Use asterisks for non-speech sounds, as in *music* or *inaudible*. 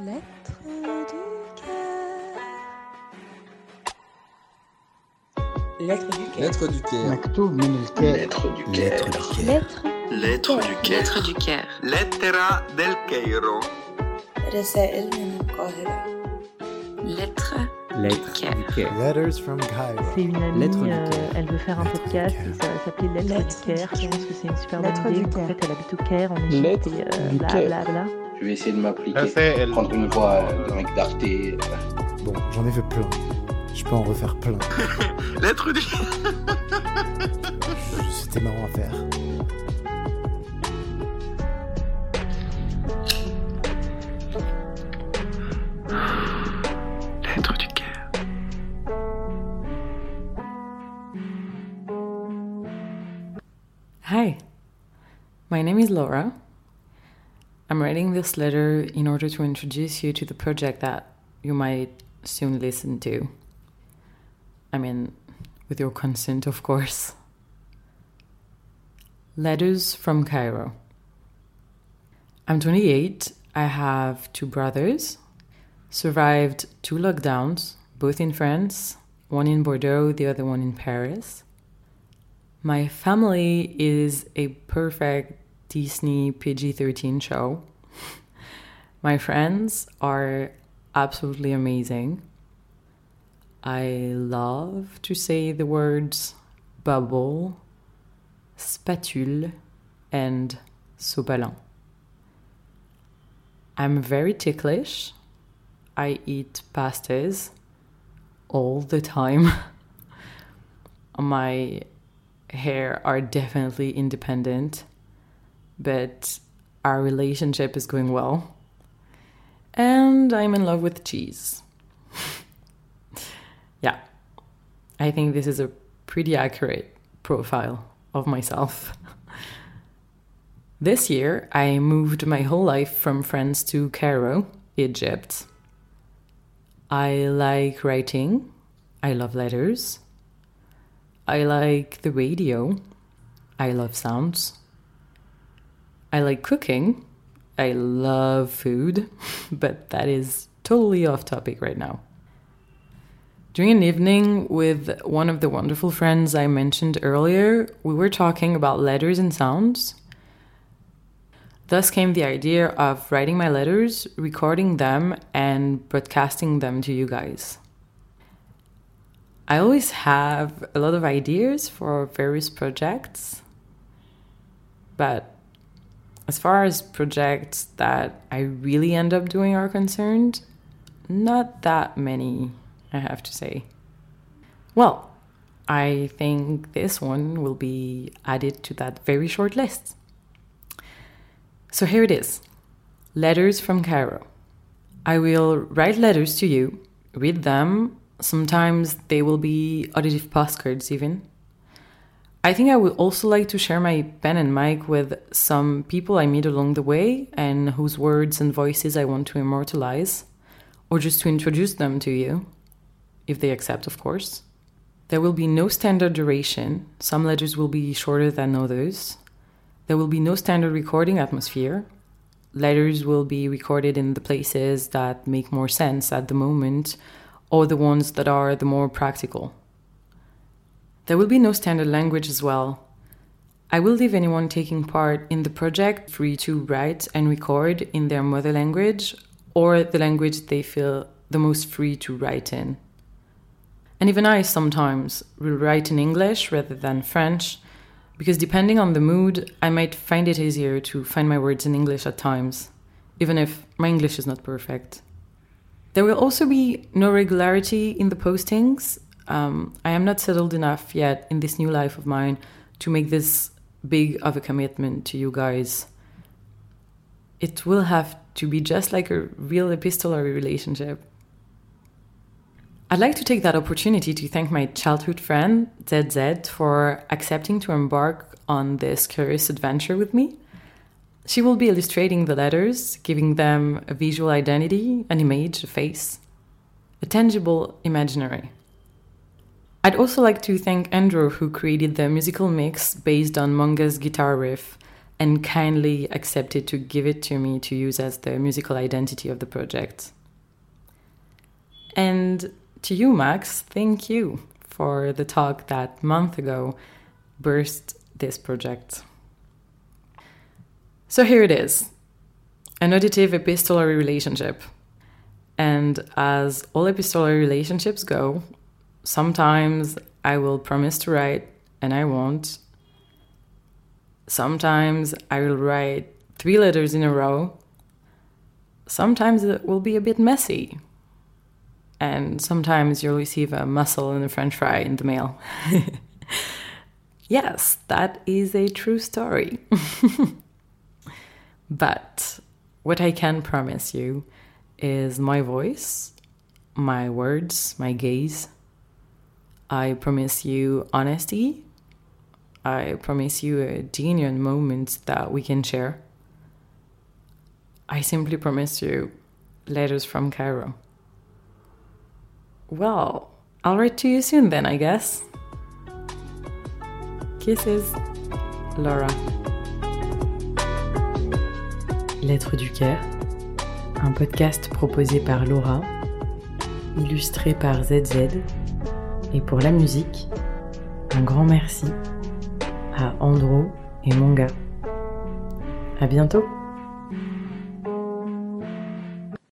Lettres du cœur. Lettres du cœur. Lettre du cœur. مكتوب من الكاف Lettre du Lettre cœur. du cœur. Lettres Lettre du cœur. Lettre du cœur. Lettera del Cairo. رسائل من القاهرة. Lettre du Lettre cœur. du cœur. Letters from Cairo. C'est une amie, Lettre du euh, cœur. elle veut faire un Lettre du podcast cœur. et ça va s'appeler Lettre, Lettre du du Caire. Je pense que c'est une super bonne Lettre idée. du En Caire. fait, elle habite au Caire, en Égypte, Lettre et euh, du bla Caire. bla bla. Je vais essayer de m'appliquer. Prendre une voix euh, de mec d'Arte. Bon, j'en ai fait plein. Je peux en refaire plein. *laughs* Lettre du *laughs* C'était marrant à faire. Lettre du cœur. Hi, my name is Laura. I'm writing this letter in order to introduce you to the project that you might soon listen to. I mean, with your consent, of course. Letters from Cairo. I'm 28. I have two brothers. Survived two lockdowns, both in France, one in Bordeaux, the other one in Paris. My family is a perfect Disney PG 13 show. My friends are absolutely amazing. I love to say the words bubble, spatule, and sopalin. I'm very ticklish. I eat pastas all the time. *laughs* My hair are definitely independent, but our relationship is going well. And I'm in love with cheese. *laughs* yeah, I think this is a pretty accurate profile of myself. *laughs* this year, I moved my whole life from France to Cairo, Egypt. I like writing, I love letters. I like the radio. I love sounds. I like cooking. I love food, *laughs* but that is totally off topic right now. During an evening with one of the wonderful friends I mentioned earlier, we were talking about letters and sounds. Thus came the idea of writing my letters, recording them, and broadcasting them to you guys. I always have a lot of ideas for various projects, but as far as projects that I really end up doing are concerned, not that many, I have to say. Well, I think this one will be added to that very short list. So here it is Letters from Cairo. I will write letters to you, read them, Sometimes they will be auditive postcards, even. I think I would also like to share my pen and mic with some people I meet along the way and whose words and voices I want to immortalize, or just to introduce them to you, if they accept, of course. There will be no standard duration, some letters will be shorter than others. There will be no standard recording atmosphere. Letters will be recorded in the places that make more sense at the moment or the ones that are the more practical. There will be no standard language as well. I will leave anyone taking part in the project free to write and record in their mother language or the language they feel the most free to write in. And even I sometimes will write in English rather than French because depending on the mood, I might find it easier to find my words in English at times, even if my English is not perfect. There will also be no regularity in the postings. Um, I am not settled enough yet in this new life of mine to make this big of a commitment to you guys. It will have to be just like a real epistolary relationship. I'd like to take that opportunity to thank my childhood friend, ZZ, for accepting to embark on this curious adventure with me. She will be illustrating the letters, giving them a visual identity, an image, a face, a tangible imaginary. I'd also like to thank Andrew, who created the musical mix based on Munga's guitar riff, and kindly accepted to give it to me to use as the musical identity of the project. And to you, Max, thank you for the talk that month ago burst this project. So here it is an auditive epistolary relationship. And as all epistolary relationships go, sometimes I will promise to write and I won't. Sometimes I will write three letters in a row. Sometimes it will be a bit messy. And sometimes you'll receive a mussel and a french fry in the mail. *laughs* yes, that is a true story. *laughs* but what I can promise you is my voice, my words, my gaze. I promise you honesty. I promise you a genuine moment that we can share. I simply promise you letters from Cairo. Well, I'll write to you soon then, I guess. Kisses, Laura. Lettres du Caire, un podcast proposé par Laura, illustré par ZZ, et pour la musique, un grand merci à Andro et Monga. À bientôt!